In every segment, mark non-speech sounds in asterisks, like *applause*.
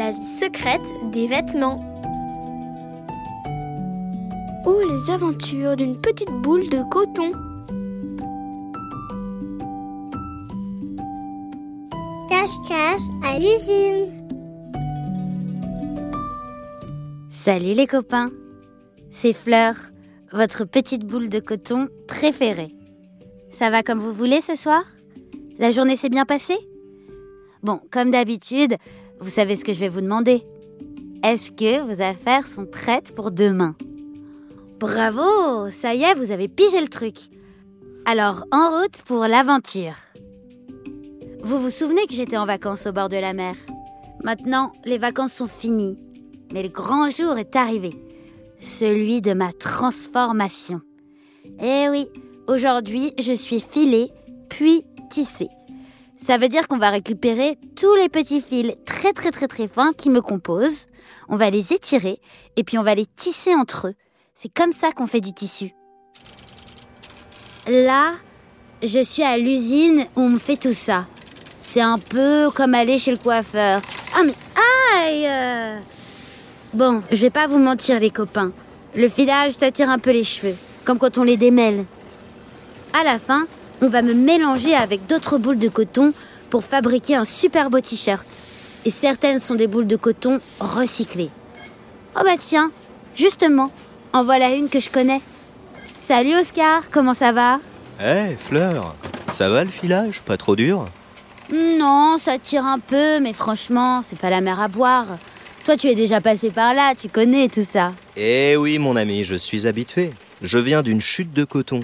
La vie secrète des vêtements. Ou les aventures d'une petite boule de coton. Cache-cache à l'usine. Salut les copains, c'est Fleur, votre petite boule de coton préférée. Ça va comme vous voulez ce soir? La journée s'est bien passée? Bon, comme d'habitude, vous savez ce que je vais vous demander? Est-ce que vos affaires sont prêtes pour demain? Bravo Ça y est, vous avez pigé le truc. Alors, en route pour l'aventure. Vous vous souvenez que j'étais en vacances au bord de la mer? Maintenant, les vacances sont finies. Mais le grand jour est arrivé. Celui de ma transformation. Eh oui, aujourd'hui, je suis filée, puis tissée. Ça veut dire qu'on va récupérer tous les petits fils très très très très fins qui me composent. On va les étirer et puis on va les tisser entre eux. C'est comme ça qu'on fait du tissu. Là, je suis à l'usine où on me fait tout ça. C'est un peu comme aller chez le coiffeur. Ah mais aïe Bon, je vais pas vous mentir les copains. Le filage, ça tire un peu les cheveux, comme quand on les démêle. À la fin, on va me mélanger avec d'autres boules de coton pour fabriquer un super beau t-shirt. Et certaines sont des boules de coton recyclées. Oh bah tiens, justement, en voilà une que je connais. Salut Oscar, comment ça va? Eh, Fleur, ça va le filage? Pas trop dur? Non, ça tire un peu, mais franchement, c'est pas la mer à boire. Toi, tu es déjà passé par là, tu connais tout ça. Eh oui, mon ami, je suis habitué. Je viens d'une chute de coton.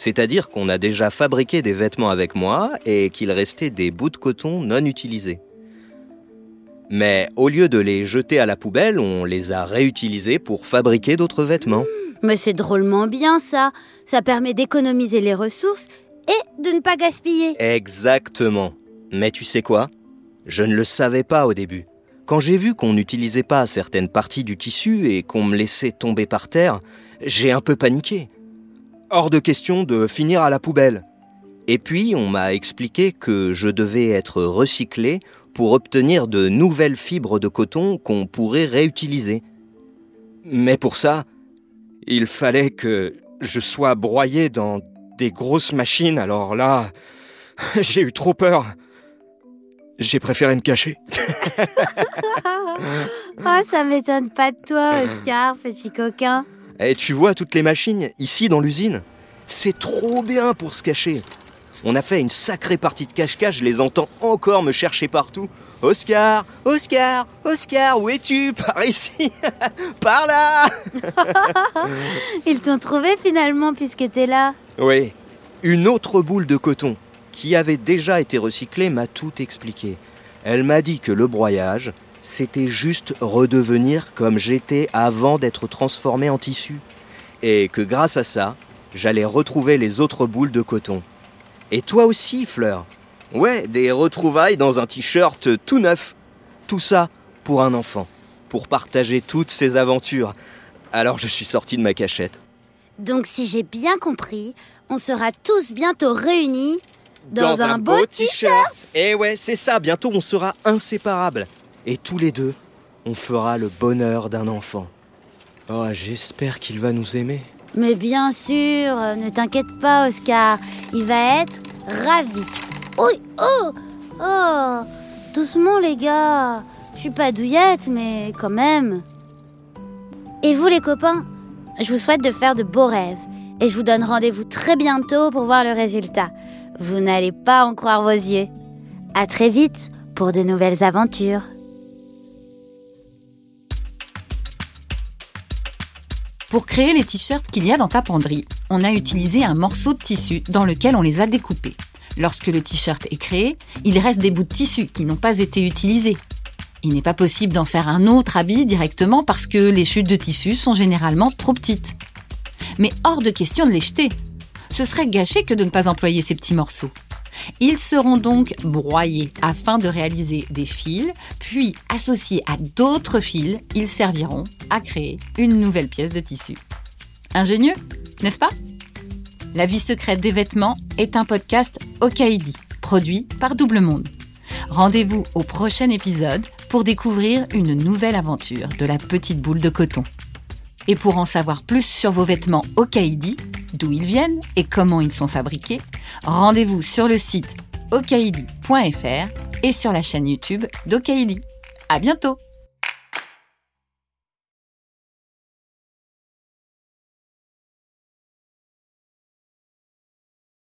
C'est-à-dire qu'on a déjà fabriqué des vêtements avec moi et qu'il restait des bouts de coton non utilisés. Mais au lieu de les jeter à la poubelle, on les a réutilisés pour fabriquer d'autres vêtements. Mais c'est drôlement bien ça. Ça permet d'économiser les ressources et de ne pas gaspiller. Exactement. Mais tu sais quoi? Je ne le savais pas au début. Quand j'ai vu qu'on n'utilisait pas certaines parties du tissu et qu'on me laissait tomber par terre, j'ai un peu paniqué. Hors de question de finir à la poubelle. Et puis on m'a expliqué que je devais être recyclé pour obtenir de nouvelles fibres de coton qu'on pourrait réutiliser. Mais pour ça, il fallait que je sois broyé dans des grosses machines, alors là, *laughs* j'ai eu trop peur. J'ai préféré me cacher. oh, *laughs* ça m'étonne pas de toi, Oscar, petit coquin. Et tu vois toutes les machines ici dans l'usine? C'est trop bien pour se cacher. On a fait une sacrée partie de cache-cache, je les entends encore me chercher partout. Oscar, Oscar, Oscar, où es-tu? Par ici, *laughs* par là Ils t'ont trouvé finalement puisque t'es là. Oui, une autre boule de coton qui avait déjà été recyclée m'a tout expliqué. Elle m'a dit que le broyage, c'était juste redevenir comme j'étais avant d'être transformé en tissu. Et que grâce à ça, j'allais retrouver les autres boules de coton. Et toi aussi, Fleur Ouais, des retrouvailles dans un t-shirt tout neuf. Tout ça pour un enfant, pour partager toutes ses aventures. Alors je suis sorti de ma cachette. Donc si j'ai bien compris, on sera tous bientôt réunis dans, un, beau t-shirt. Et ouais, c'est ça, bientôt on sera inséparables. Et tous les deux, on fera le bonheur d'un enfant. Oh, j'espère qu'il va nous aimer. Mais bien sûr, ne t'inquiète pas, Oscar. Il va être ravi. Oui, oh, oh, doucement les gars. Je suis pas douillette, mais quand même. Et vous les copains, je vous souhaite de faire de beaux rêves. Et je vous donne rendez-vous très bientôt pour voir le résultat. Vous n'allez pas en croire vos yeux. À très vite pour de nouvelles aventures. Pour créer les t-shirts qu'il y a dans ta penderie, on a utilisé un morceau de tissu dans lequel on les a découpés. Lorsque le t-shirt est créé, il reste des bouts de tissu qui n'ont pas été utilisés. Il n'est pas possible d'en faire un autre habit directement parce que les chutes de tissu sont généralement trop petites. Mais hors de question de les jeter. Ce serait gâché que de ne pas employer ces petits morceaux. Ils seront donc broyés afin de réaliser des fils, puis associés à d'autres fils, ils serviront à créer une nouvelle pièce de tissu. Ingénieux, n'est-ce pas? La vie secrète des vêtements est un podcast Okaidi, produit par Double Monde. Rendez-vous au prochain épisode pour découvrir une nouvelle aventure de la petite boule de coton. Et pour en savoir plus sur vos vêtements Okaidi, d'où ils viennent et comment ils sont fabriqués, rendez-vous sur le site okaidi.fr et sur la chaîne YouTube d'Okaidi. À bientôt!